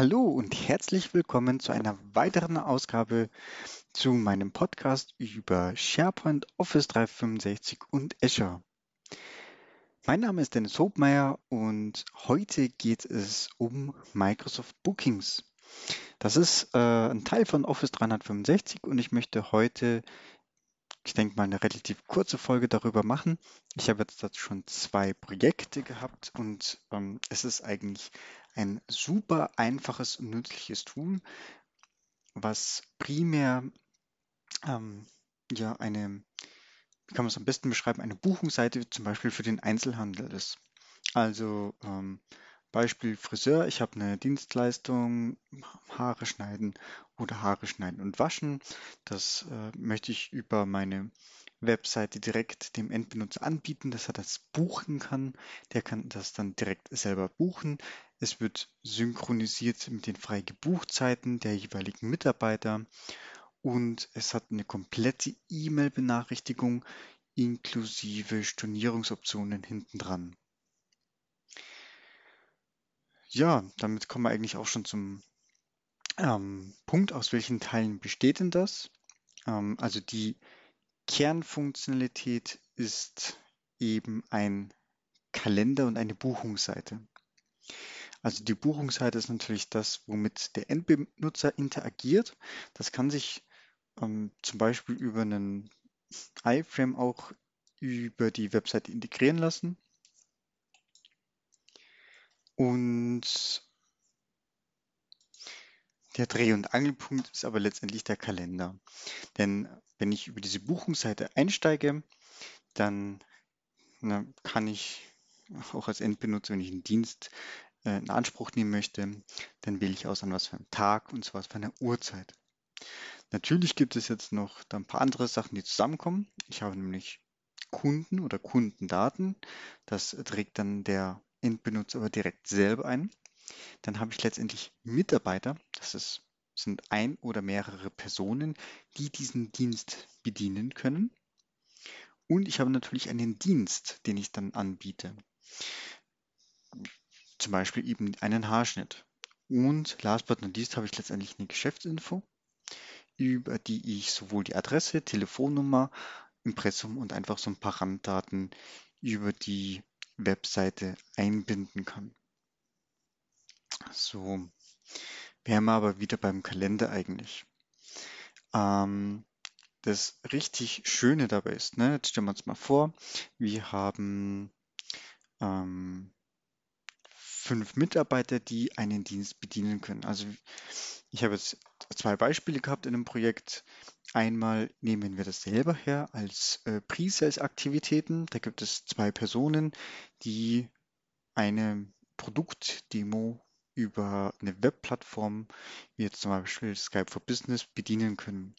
Hallo und herzlich willkommen zu einer weiteren Ausgabe zu meinem Podcast über SharePoint, Office 365 und Azure. Mein Name ist Dennis Hobmeier und heute geht es um Microsoft Bookings. Das ist äh, ein Teil von Office 365 und ich möchte heute ich denke mal, eine relativ kurze Folge darüber machen. Ich habe jetzt dazu schon zwei Projekte gehabt und ähm, es ist eigentlich ein super einfaches und nützliches Tool, was primär ähm, ja eine, wie kann man es am besten beschreiben, eine Buchungsseite zum Beispiel für den Einzelhandel ist. Also ähm, Beispiel Friseur, ich habe eine Dienstleistung, Haare schneiden oder Haare schneiden und waschen. Das äh, möchte ich über meine Webseite direkt dem Endbenutzer anbieten, dass er das buchen kann. Der kann das dann direkt selber buchen. Es wird synchronisiert mit den frei Gebuchtzeiten der jeweiligen Mitarbeiter und es hat eine komplette E-Mail-Benachrichtigung inklusive Stornierungsoptionen hinten dran. Ja, damit kommen wir eigentlich auch schon zum ähm, Punkt, aus welchen Teilen besteht denn das? Ähm, also die Kernfunktionalität ist eben ein Kalender und eine Buchungsseite. Also die Buchungsseite ist natürlich das, womit der Endbenutzer interagiert. Das kann sich ähm, zum Beispiel über einen iFrame auch über die Webseite integrieren lassen. Und der Dreh- und Angelpunkt ist aber letztendlich der Kalender. Denn wenn ich über diese Buchungsseite einsteige, dann na, kann ich auch als Endbenutzer, wenn ich einen Dienst äh, in Anspruch nehmen möchte, dann wähle ich aus, an was für einem Tag und zwar für eine Uhrzeit. Natürlich gibt es jetzt noch ein paar andere Sachen, die zusammenkommen. Ich habe nämlich Kunden oder Kundendaten. Das trägt dann der Endbenutzer aber direkt selber ein. Dann habe ich letztendlich Mitarbeiter, das ist, sind ein oder mehrere Personen, die diesen Dienst bedienen können. Und ich habe natürlich einen Dienst, den ich dann anbiete. Zum Beispiel eben einen Haarschnitt. Und last but not least habe ich letztendlich eine Geschäftsinfo, über die ich sowohl die Adresse, Telefonnummer, Impressum und einfach so ein paar Randdaten über die Webseite einbinden kann. So, wären wir aber wieder beim Kalender eigentlich. Ähm, das richtig Schöne dabei ist, ne, jetzt stellen wir uns mal vor, wir haben ähm, fünf Mitarbeiter, die einen Dienst bedienen können. Also ich habe jetzt zwei Beispiele gehabt in einem Projekt. Einmal nehmen wir das selber her als äh, Pre-Sales-Aktivitäten. Da gibt es zwei Personen, die eine Produktdemo über eine Webplattform, wie jetzt zum Beispiel Skype for Business, bedienen können.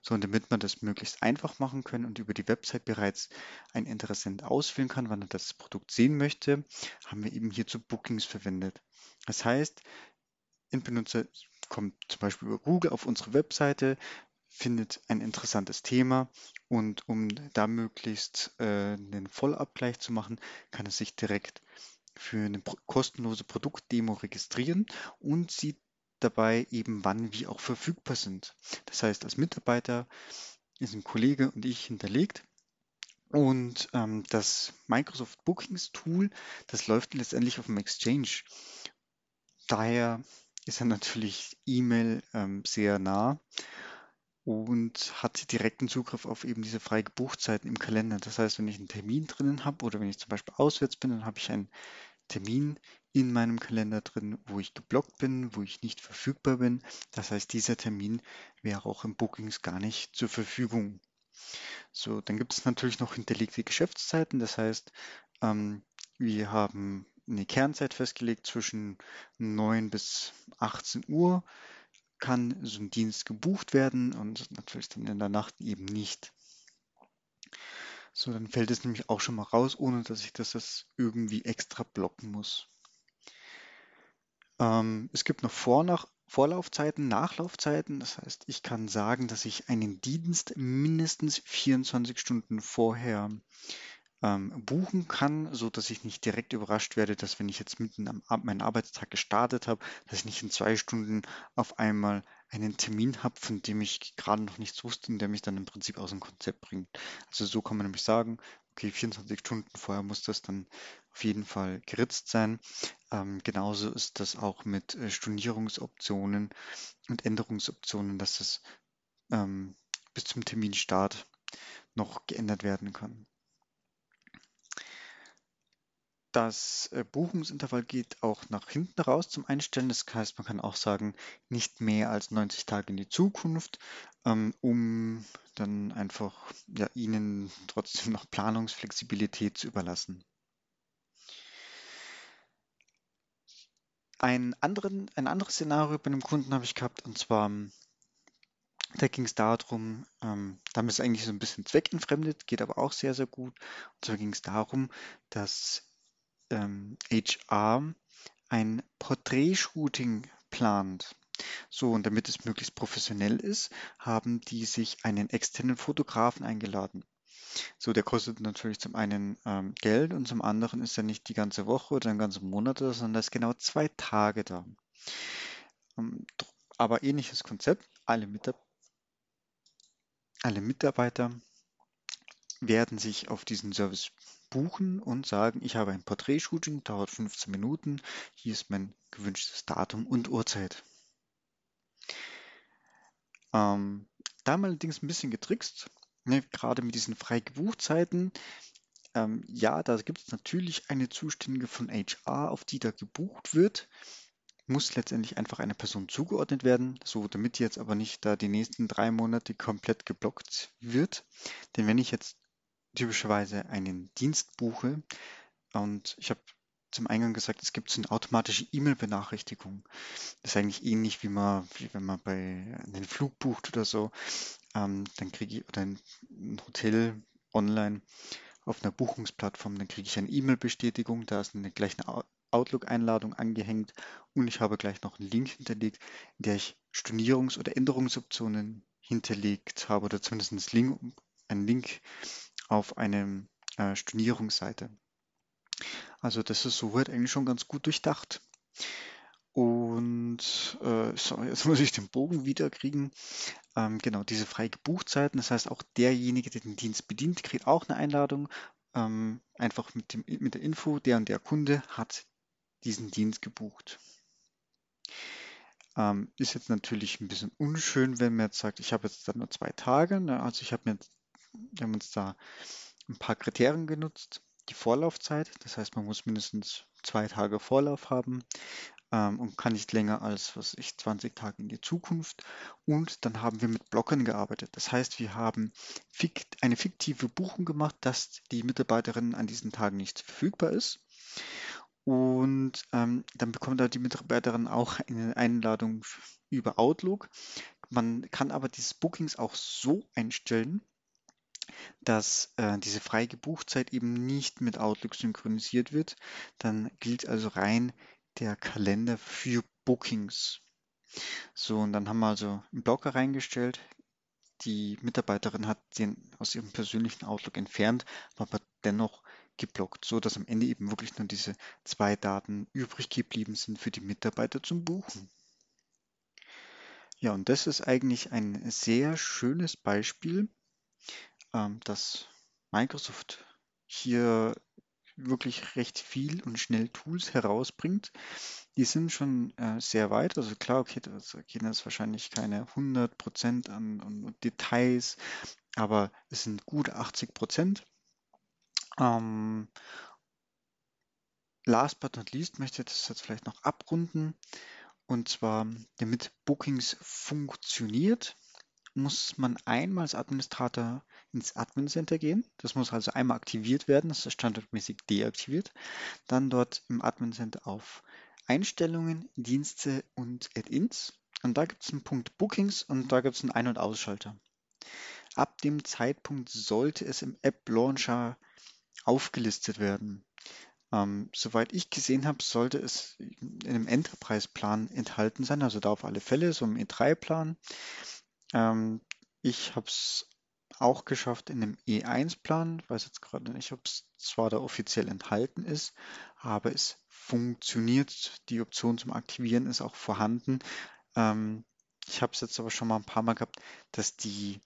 So, und damit man das möglichst einfach machen können und über die Website bereits ein Interessent auswählen kann, wann er das Produkt sehen möchte, haben wir eben hierzu Bookings verwendet. Das heißt, ein Benutzer kommt zum Beispiel über Google auf unsere Webseite, findet ein interessantes Thema und um da möglichst äh, einen Vollabgleich zu machen, kann er sich direkt für eine kostenlose Produktdemo registrieren und sieht dabei eben, wann wir auch verfügbar sind. Das heißt, als Mitarbeiter ist ein Kollege und ich hinterlegt. Und ähm, das Microsoft Bookings Tool, das läuft letztendlich auf dem Exchange. Daher ist er natürlich E-Mail ähm, sehr nah und hat direkten Zugriff auf eben diese freie Buchzeiten im Kalender. Das heißt, wenn ich einen Termin drinnen habe oder wenn ich zum Beispiel auswärts bin, dann habe ich einen Termin in meinem Kalender drin, wo ich geblockt bin, wo ich nicht verfügbar bin. Das heißt, dieser Termin wäre auch im Bookings gar nicht zur Verfügung. So, dann gibt es natürlich noch hinterlegte Geschäftszeiten. Das heißt, ähm, wir haben eine Kernzeit festgelegt zwischen 9 bis 18 Uhr kann so ein Dienst gebucht werden und natürlich dann in der Nacht eben nicht. So, dann fällt es nämlich auch schon mal raus, ohne dass ich das, das irgendwie extra blocken muss. Ähm, es gibt noch Vor nach Vorlaufzeiten, Nachlaufzeiten. Das heißt, ich kann sagen, dass ich einen Dienst mindestens 24 Stunden vorher ähm, buchen kann, so dass ich nicht direkt überrascht werde, dass wenn ich jetzt mitten am Ab meinen Arbeitstag gestartet habe, dass ich nicht in zwei Stunden auf einmal einen Termin habe, von dem ich gerade noch nichts wusste und der mich dann im Prinzip aus dem Konzept bringt. Also so kann man nämlich sagen, okay, 24 Stunden vorher muss das dann auf jeden Fall geritzt sein. Ähm, genauso ist das auch mit äh, Stornierungsoptionen und Änderungsoptionen, dass das ähm, bis zum Terminstart noch geändert werden kann. Das äh, Buchungsintervall geht auch nach hinten raus zum Einstellen. Das heißt, man kann auch sagen, nicht mehr als 90 Tage in die Zukunft, ähm, um dann einfach ja, Ihnen trotzdem noch Planungsflexibilität zu überlassen. Ein, anderen, ein anderes Szenario bei einem Kunden habe ich gehabt, und zwar, da ging es darum, ähm, damit ist eigentlich so ein bisschen zweckentfremdet, geht aber auch sehr, sehr gut. Und zwar ging es darum, dass ähm, HR ein Porträtshooting plant. So, und damit es möglichst professionell ist, haben die sich einen externen Fotografen eingeladen. So, der kostet natürlich zum einen ähm, Geld und zum anderen ist er nicht die ganze Woche oder den ganzen Monat, sondern er ist genau zwei Tage da. Ähm, aber ähnliches Konzept, alle, Mitab alle Mitarbeiter werden sich auf diesen Service buchen und sagen, ich habe ein Porträtshooting, dauert 15 Minuten, hier ist mein gewünschtes Datum und Uhrzeit. Ähm, da haben wir allerdings ein bisschen getrickst, ne, gerade mit diesen frei Gebuchzeiten. Ähm, ja, da gibt es natürlich eine Zuständige von HR, auf die da gebucht wird. Muss letztendlich einfach einer Person zugeordnet werden, so damit jetzt aber nicht da die nächsten drei Monate komplett geblockt wird. Denn wenn ich jetzt typischerweise einen Dienst buche und ich habe zum Eingang gesagt, es gibt so eine automatische E-Mail-Benachrichtigung. Das ist eigentlich ähnlich wie man, wie wenn man bei einem Flug bucht oder so. Ähm, dann kriege ich, oder ein Hotel online auf einer Buchungsplattform, dann kriege ich eine E-Mail-Bestätigung, da ist eine, gleich Outlook-Einladung angehängt und ich habe gleich noch einen Link hinterlegt, in der ich Stornierungs- oder Änderungsoptionen hinterlegt habe oder zumindest einen Link auf eine äh, Stornierungsseite. Also das ist soweit eigentlich schon ganz gut durchdacht. Und äh, so, jetzt muss ich den Bogen wieder kriegen. Ähm, genau, diese frei Gebuchtzeiten. Das heißt, auch derjenige, der den Dienst bedient, kriegt auch eine Einladung. Ähm, einfach mit, dem, mit der Info, der und der Kunde hat diesen Dienst gebucht. Ähm, ist jetzt natürlich ein bisschen unschön, wenn man jetzt sagt, ich habe jetzt da nur zwei Tage. Ne? Also ich habe mir, wir haben uns da ein paar Kriterien genutzt. Die Vorlaufzeit, das heißt, man muss mindestens zwei Tage Vorlauf haben ähm, und kann nicht länger als, was ich, 20 Tage in die Zukunft. Und dann haben wir mit Blocken gearbeitet. Das heißt, wir haben fikt, eine fiktive Buchung gemacht, dass die Mitarbeiterin an diesen Tagen nicht verfügbar ist. Und ähm, dann bekommt da die Mitarbeiterin auch eine Einladung über Outlook. Man kann aber diese Bookings auch so einstellen, dass äh, diese freie Gebuchtzeit eben nicht mit Outlook synchronisiert wird. Dann gilt also rein der Kalender für Bookings. So, und dann haben wir also einen Blocker reingestellt. Die Mitarbeiterin hat den aus ihrem persönlichen Outlook entfernt, aber dennoch geblockt, so dass am Ende eben wirklich nur diese zwei Daten übrig geblieben sind für die Mitarbeiter zum Buchen. Ja, und das ist eigentlich ein sehr schönes Beispiel, dass Microsoft hier wirklich recht viel und schnell Tools herausbringt. Die sind schon äh, sehr weit. Also klar, okay, das gehen jetzt wahrscheinlich keine 100% an, an Details, aber es sind gut 80%. Ähm, last but not least möchte ich das jetzt vielleicht noch abrunden. Und zwar, damit Bookings funktioniert, muss man einmal als Administrator ins Admin Center gehen. Das muss also einmal aktiviert werden, das ist standardmäßig deaktiviert. Dann dort im Admin Center auf Einstellungen, Dienste und Add-ins. Und da gibt es einen Punkt Bookings und da gibt es einen Ein- und Ausschalter. Ab dem Zeitpunkt sollte es im App Launcher aufgelistet werden. Ähm, soweit ich gesehen habe, sollte es in einem Enterprise-Plan enthalten sein, also da auf alle Fälle, so im E3-Plan. Ähm, ich habe es auch geschafft in dem E1-Plan. Ich weiß jetzt gerade nicht, ob es zwar da offiziell enthalten ist, aber es funktioniert. Die Option zum Aktivieren ist auch vorhanden. Ähm, ich habe es jetzt aber schon mal ein paar Mal gehabt, dass die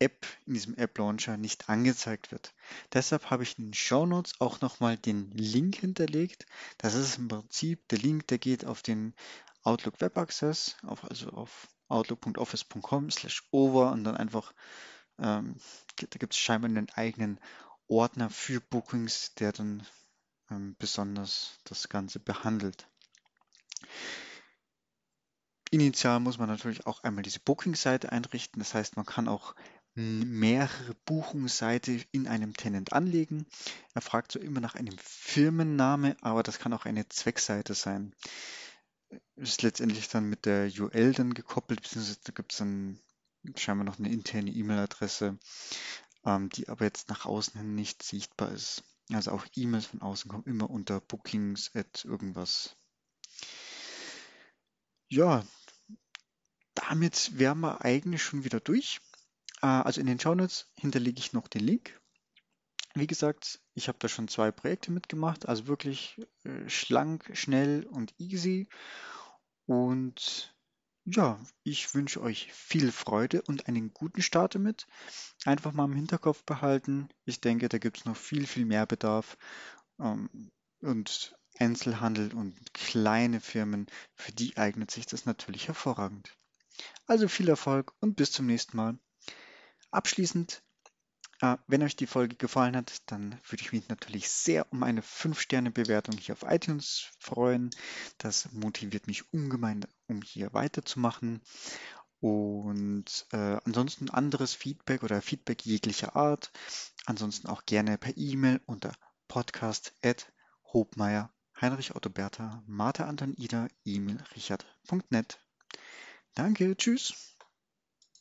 App in diesem App Launcher nicht angezeigt wird. Deshalb habe ich in den Show Notes auch nochmal den Link hinterlegt. Das ist im Prinzip der Link, der geht auf den Outlook Web Access, auf, also auf outlook.office.com slash over und dann einfach, ähm, da gibt es scheinbar einen eigenen Ordner für Bookings, der dann ähm, besonders das Ganze behandelt. Initial muss man natürlich auch einmal diese Booking-Seite einrichten. Das heißt, man kann auch mehrere Buchungsseiten in einem Tenant anlegen. Er fragt so immer nach einem Firmenname, aber das kann auch eine Zweckseite sein. Ist letztendlich dann mit der UL dann gekoppelt, beziehungsweise da gibt es dann scheinbar noch eine interne E-Mail-Adresse, ähm, die aber jetzt nach außen hin nicht sichtbar ist. Also auch E-Mails von außen kommen immer unter Bookings at irgendwas. Ja, damit wären wir eigentlich schon wieder durch. Äh, also in den Shownotes hinterlege ich noch den Link. Wie gesagt, ich habe da schon zwei Projekte mitgemacht, also wirklich äh, schlank, schnell und easy. Und ja, ich wünsche euch viel Freude und einen guten Start damit. Einfach mal im Hinterkopf behalten. Ich denke, da gibt es noch viel, viel mehr Bedarf. Ähm, und Einzelhandel und kleine Firmen, für die eignet sich das natürlich hervorragend. Also viel Erfolg und bis zum nächsten Mal. Abschließend, äh, wenn euch die Folge gefallen hat, dann würde ich mich natürlich sehr um eine 5-Sterne-Bewertung hier auf iTunes freuen. Das motiviert mich ungemein, um hier weiterzumachen. Und äh, ansonsten anderes Feedback oder Feedback jeglicher Art. Ansonsten auch gerne per E-Mail unter podcast at hobmeier Heinrich Otto Bertha Martha Anton Ida E-Mail Richard.net. Danke, tschüss.